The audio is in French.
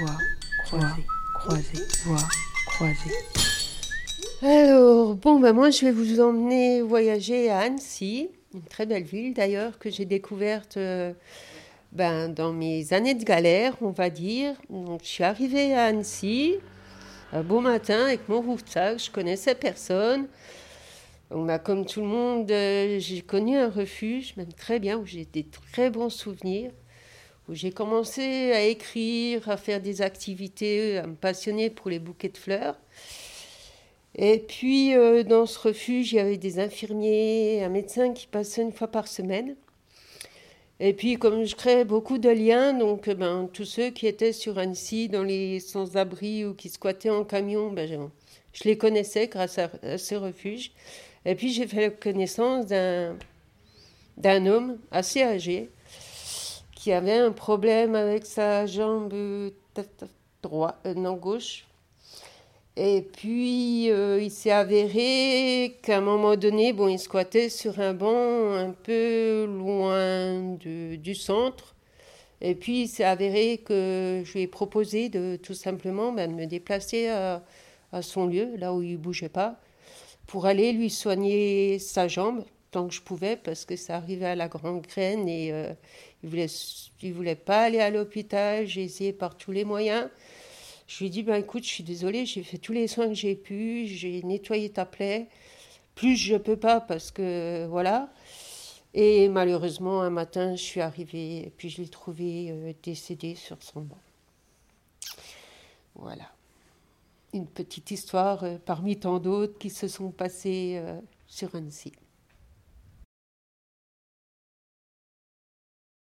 voies croisées. Alors, bon, ben moi, je vais vous emmener voyager à Annecy, une très belle ville d'ailleurs que j'ai découverte euh, ben, dans mes années de galère, on va dire. Donc, je suis arrivée à Annecy, un beau matin, avec mon roufsac, je connaissais personne. Donc, ben, comme tout le monde, euh, j'ai connu un refuge, même très bien, où j'ai des très bons souvenirs où j'ai commencé à écrire, à faire des activités, à me passionner pour les bouquets de fleurs. Et puis, euh, dans ce refuge, il y avait des infirmiers, un médecin qui passait une fois par semaine. Et puis, comme je crée beaucoup de liens, donc euh, ben, tous ceux qui étaient sur Annecy, dans les sans-abri ou qui squattaient en camion, ben, je, les connaissais grâce à, à ce refuge. Et puis, j'ai fait la connaissance d'un homme assez âgé qui avait un problème avec sa jambe droite, euh, non gauche. Et puis, euh, il s'est avéré qu'à un moment donné, bon, il squattait sur un banc un peu loin du centre. Et puis, il s'est avéré que je lui ai proposé de tout simplement ben, de me déplacer à, à, son lieu, là où il ne bougeait pas, pour aller lui soigner sa jambe tant que je pouvais, parce que ça arrivait à la grande graine et euh, il voulait, il voulait pas aller à l'hôpital. J'ai essayé par tous les moyens. Je lui ai dit, ben écoute, je suis désolée, j'ai fait tous les soins que j'ai pu, j'ai nettoyé ta plaie. Plus je peux pas parce que voilà. Et malheureusement, un matin, je suis arrivée et puis je l'ai trouvé euh, décédé sur son banc. Voilà. Une petite histoire euh, parmi tant d'autres qui se sont passées sur Annecy.